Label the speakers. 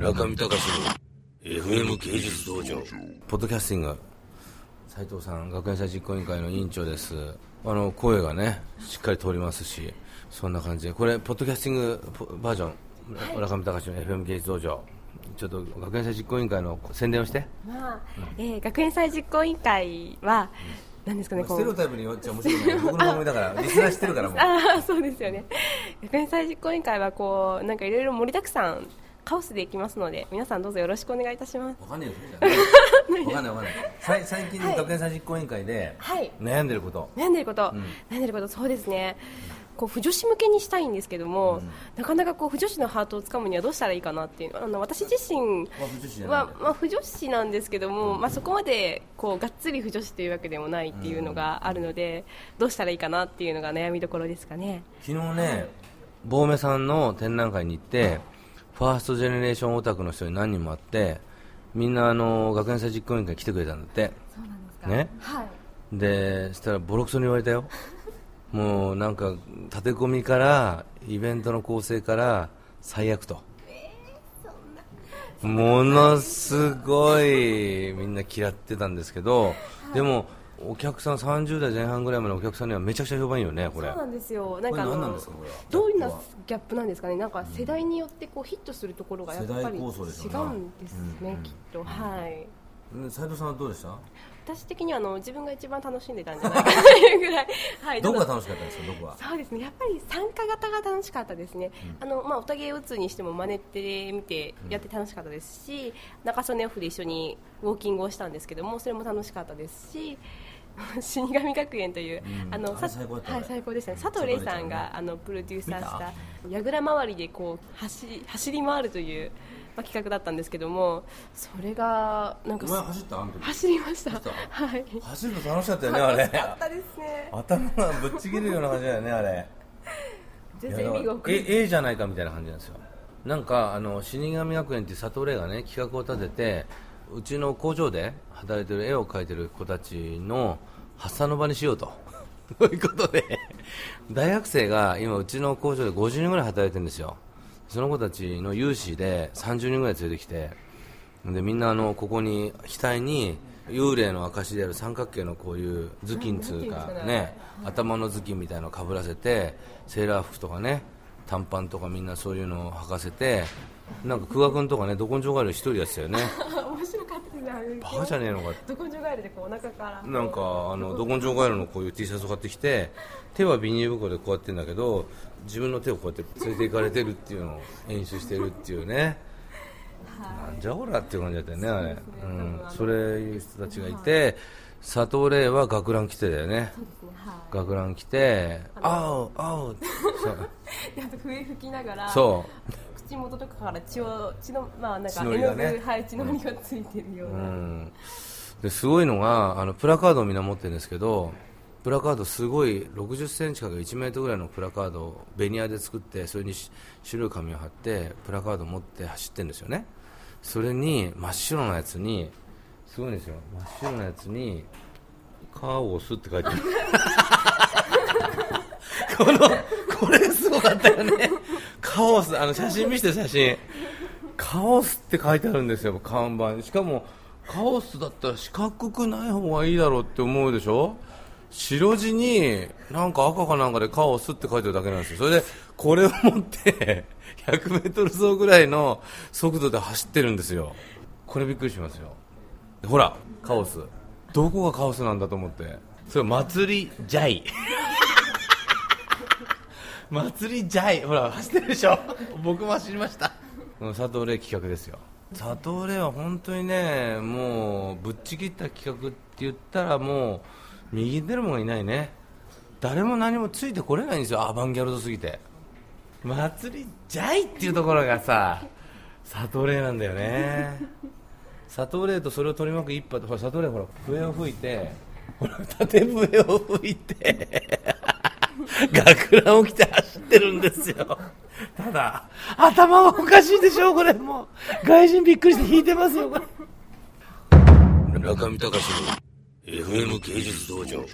Speaker 1: 中見隆の FM 芸術道場ポッドキャスティング。斉藤さん学園祭実行委員会の委員長です。あの声がねしっかり通りますしそんな感じで。これポッドキャスティングバージョン、中見隆の FM 芸術道場。ちょっと学園祭実行委員会の宣伝をして、
Speaker 2: まあえー学園祭実行委員会は、なんですかね、
Speaker 1: ステレオタイプによっちゃ面白い。ね僕の番組だからリスナー知ってるからもう。
Speaker 2: ああそうですよね。学園祭実行委員会はこうなんかいろいろ盛りだくさんカオスでいきますので皆さんどうぞよろしくお願いいたします。
Speaker 1: わかんないよそれじゃねわかんないわかんない最近学園祭実行委員会で
Speaker 2: はい。
Speaker 1: 悩んでること、
Speaker 2: 悩んでること、
Speaker 1: ん。
Speaker 2: 悩んでることそうですね。こう不女子向けにしたいんですけども、なかなかこう不女子のハートをつかむにはどうしたらいいかなっていうあの私自身は、まあ、不女子なんですけども、まあ、そこまでこうがっつり不女子というわけでもないっていうのがあるので、どうしたらいいかなっていうのが悩みどころですかね。
Speaker 1: 昨日ね坊目さんの展覧会に行ってファーストジェネレーションオタクの人に何人も会ってみんなあの学園祭実行委員会来てくれたんだって。
Speaker 2: そうなんですか。
Speaker 1: ね？
Speaker 2: はい。
Speaker 1: でそしたらボロクソに言われたよ。もうなんか立て込みからイベントの構成から最悪と、ものすごいみんな嫌ってたんですけど、でもお客さん30代前半ぐらいまでのお客さんにはめちゃくちゃ評判いいよねこれ。
Speaker 2: そうなんですよ。なんかあ
Speaker 1: これ何
Speaker 2: の
Speaker 1: なんですかこれは？
Speaker 2: どういうな
Speaker 1: ギャップ
Speaker 2: なんですかね。なんか世代によってこうヒットするところがやっぱり違
Speaker 1: う
Speaker 2: んですね、
Speaker 1: うん。
Speaker 2: きっと。はい。
Speaker 1: 斉藤さんはどうでした？
Speaker 2: 私的にはあの自分が一番楽しんでたんじゃないかというぐらい、はい、
Speaker 1: どこが楽しかったですかどこが
Speaker 2: そうですね。やっぱり参加型が楽しかったですね、あのまあ、おたげを打つにしても真似てみてやって楽しかったですし、中曽根オフで一緒にウォーキングをしたんですけどもそれも楽しかったですし 死神学園という、
Speaker 1: うん。
Speaker 2: あの
Speaker 1: あれ最高
Speaker 2: はい、最高でしたね。佐藤玲さんがあのプロデューサーした櫓周りでこう走り走り回るという、まあ、企画だったんですけどもそれがなんか
Speaker 1: 走った？
Speaker 2: 走りました。はい。
Speaker 1: 走るの楽しかったよねあれ。
Speaker 2: 楽しかったですね。
Speaker 1: 頭がぶっちぎるような感じだよねあれ。
Speaker 2: 全然見事
Speaker 1: えええじゃないかみたいな感じなんですよ。なんかあの死神学園っていう佐藤玲がね企画を立ててうちの工場で働いてる絵を描いてる子たちの発散の場にしようと。そういうことで大学生が今うちの工場で50人ぐらい働いてるんですよ。その子たちの有志で30人ぐらい連れてきてでみんなあのここに額に幽霊の証である三角形のこういう頭巾つうかね頭の頭巾みたいなのをかぶらせてセーラー服とかね短パンとかみんなそういうのを履かせてなんか久我君とかねど根性ガエル一人やってたよねバカじゃねえのか
Speaker 2: ど根性ガエルでこうお腹から。
Speaker 1: なんかあのど根性ガエルのこういう T シャツを買ってきて手はビニール袋でこうやってんだけど自分の手をこうやって連れて行かれてるっていうのを演出してるっていうね。なんじゃほらっていう感じだったよねあれ。う、ん、それいう人たちがいて佐藤玲は学ラン着てたよね。学ラン着て「あうあう」そう
Speaker 2: いであと笛吹きながら
Speaker 1: そう
Speaker 2: 口元とかから血を血のまあなん
Speaker 1: 血
Speaker 2: か絵の具はい血のりがついてるよう
Speaker 1: う
Speaker 2: な、
Speaker 1: ん、ですごいのがあのプラカードをみんな持ってるんですけどプラカードすごい60センチから1メートルぐらいのプラカードをベニヤで作ってそれにし白い紙を貼ってプラカードを持って走ってるんですよね。それに真っ白なやつにすごいんですよ。真っ白なやつに「カオス」って書いてある。このこれがすごかったよねカオスあの写真見せて写真。カオスって書いてあるんですよ看板。しかもカオスだったら四角くない方がいいだろうって思うでしょ？白地になんか赤かなんかでカオスって書いてるだけなんですよ。それでこれを持って100メートル走ぐらいの速度で走ってるんですよ。これびっくりしますよ。ほらカオス。どこがカオスなんだと思って。それ祭りジャイ。祭りジャイほら走ってるでしょ。僕も走りました。うん佐藤玲企画ですよ。佐藤玲は本当にねもうぶっちぎった企画って言ったらもう右に出る者がいないね。誰も何もついてこれないんですよ。アバンギャルドすぎて。祭りジャイっていうところがさ佐藤玲なんだよね。佐藤玲とそれを取り巻く一派ほら佐藤玲ほら笛を吹いて。ほら縦笛を吹いて学ランを着て走ってるんですよ。ただ頭はおかしいでしょこれ。もう外人びっくりして引いてますよこれ。
Speaker 3: 中見隆の FM 芸術道場。